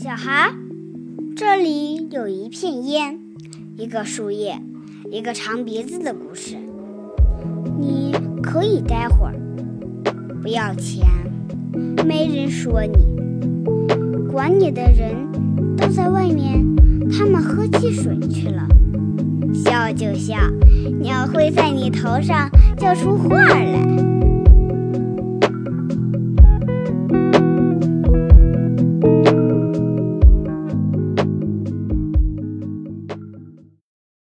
小孩，这里有一片烟，一个树叶，一个长鼻子的故事。你可以待会儿，不要钱，没人说你。管你的人都在外面，他们喝汽水去了。笑就笑，鸟会在你头上叫出话来。